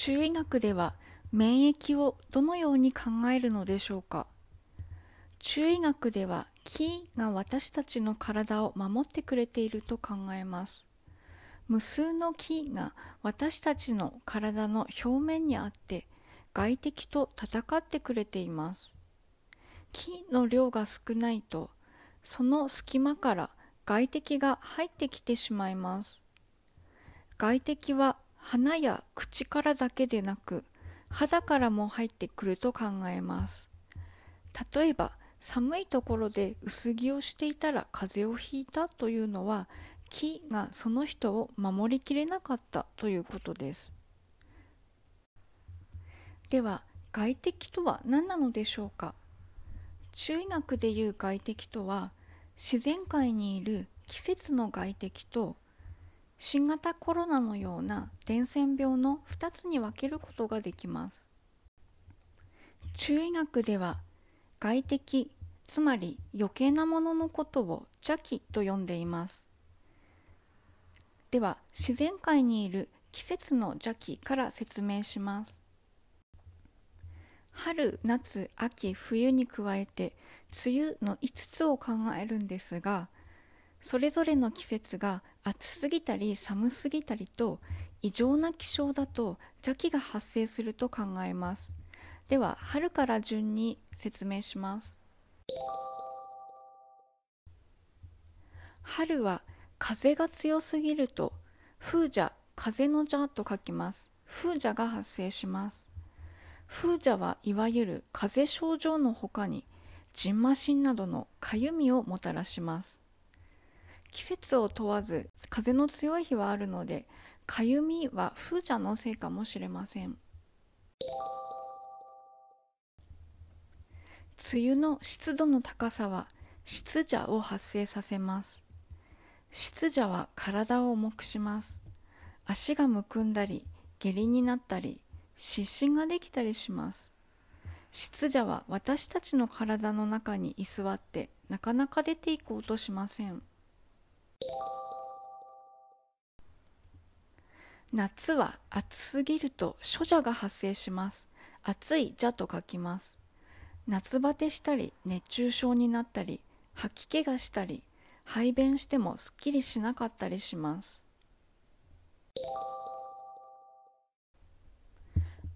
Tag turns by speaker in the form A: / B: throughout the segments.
A: 中医学では免疫をどのように考えるのでしょうか？中医学では気が私たちの体を守ってくれていると考えます。無数の気が私たちの体の表面にあって外敵と戦ってくれています。気の量が少ないとその隙間から外敵が入ってきてしまいます。外敵は鼻や口からだけでなく肌からも入ってくると考えます。例えば寒いところで薄着をしていたら風邪をひいたというのは木がその人を守りきれなかったということです。では外敵とは何なのでしょうか？中医学でいう外敵とは自然界にいる季節の外敵と新型コロナのような伝染病の2つに分けることができます。中医学では外敵つまり余計なもののことを邪気と呼んでいます。では自然界にいる季節の邪気から説明します。春夏秋冬に加えて梅雨の5つを考えるんですがそれぞれの季節が暑すぎたり寒すぎたりと異常な気象だと邪気が発生すると考えます。では春から順に説明します。春は風が強すぎると風邪風の邪と書きます。風邪が発生します。風邪はいわゆる風邪症状のほかにじんましんなどのかゆみをもたらします。季節を問わず風の強い日はあるのでかゆみは風邪のせいかもしれません。梅雨の湿度の高さは湿邪を発生させます。湿邪は体を重くします。足がむくんだり下痢になったり湿疹ができたりします。湿邪は私たちの体の中に居座ってなかなか出ていこうとしません。夏は暑すぎると暑邪が発生します。暑い邪と書きます。夏バテしたり熱中症になったり吐き気がしたり排便してもすっきりしなかったりします。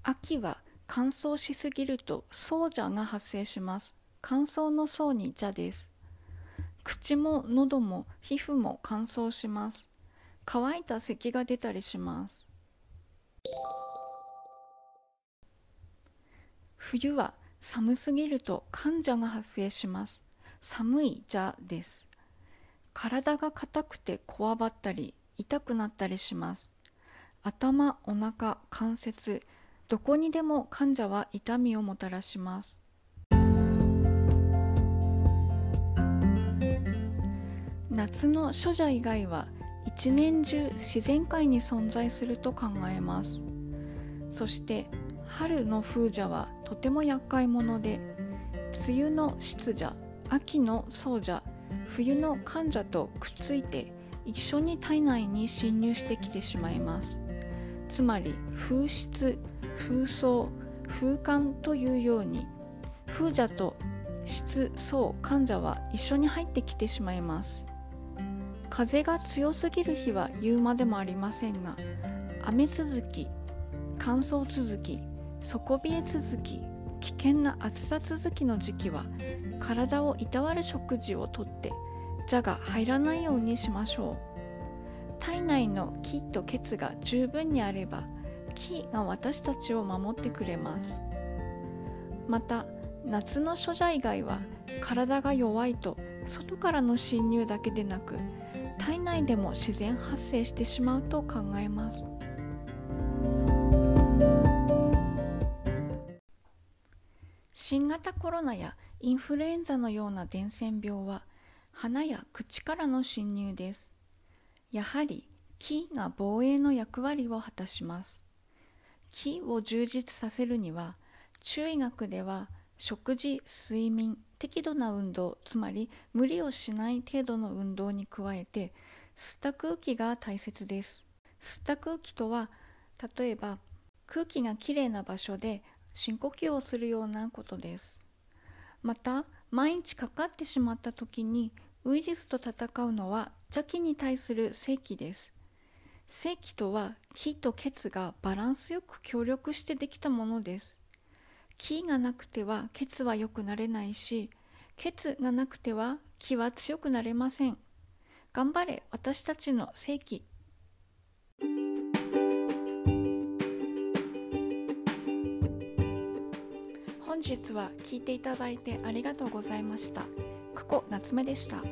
A: 秋は乾燥しすぎると燥邪が発生します。乾燥の層に邪です。口も喉も皮膚も乾燥します。乾いた咳が出たりします。冬は寒すぎると患者が発生します。寒い邪です。体が硬くてこわばったり痛くなったりします。頭お腹関節どこにでも患者は痛みをもたらします。夏の処者以外は一年中自然界に存在すると考えます。そして春の風邪はとても厄介者で梅雨の湿邪秋の燥邪冬の患者とくっついて一緒に体内に侵入してきてしまいます。つまり風湿風霜風寒というように風邪と湿燥患者は一緒に入ってきてしまいます。風が強すぎる日は言うまでもありませんが雨続き乾燥続き底冷え続き危険な暑さ続きの時期は体をいたわる食事をとって蛇が入らないようにしましょう。体内の気と血が十分にあれば気が私たちを守ってくれます。また夏の処者以外は体が弱いと外からの侵入だけでなく体内でも自然発生してしまうと考えます。新型コロナやインフルエンザのような伝染病は鼻や口からの侵入です。やはり気が防衛の役割を果たします。気を充実させるには中医学では食事睡眠適度な運動つまり無理をしない程度の運動に加えて吸った空気が大切です。吸った空気とは例えば空気がきれいな場所で深呼吸をするようなことです。また毎日かかってしまった時にウイルスと戦うのは邪気に対する正気です。正気とは気と血がバランスよく協力してできたものです。気がなくては血は良くなれないし血がなくては気は強くなれません。頑張れ私たちの正気本日は聞いていただいてありがとうございました。久保夏目でした。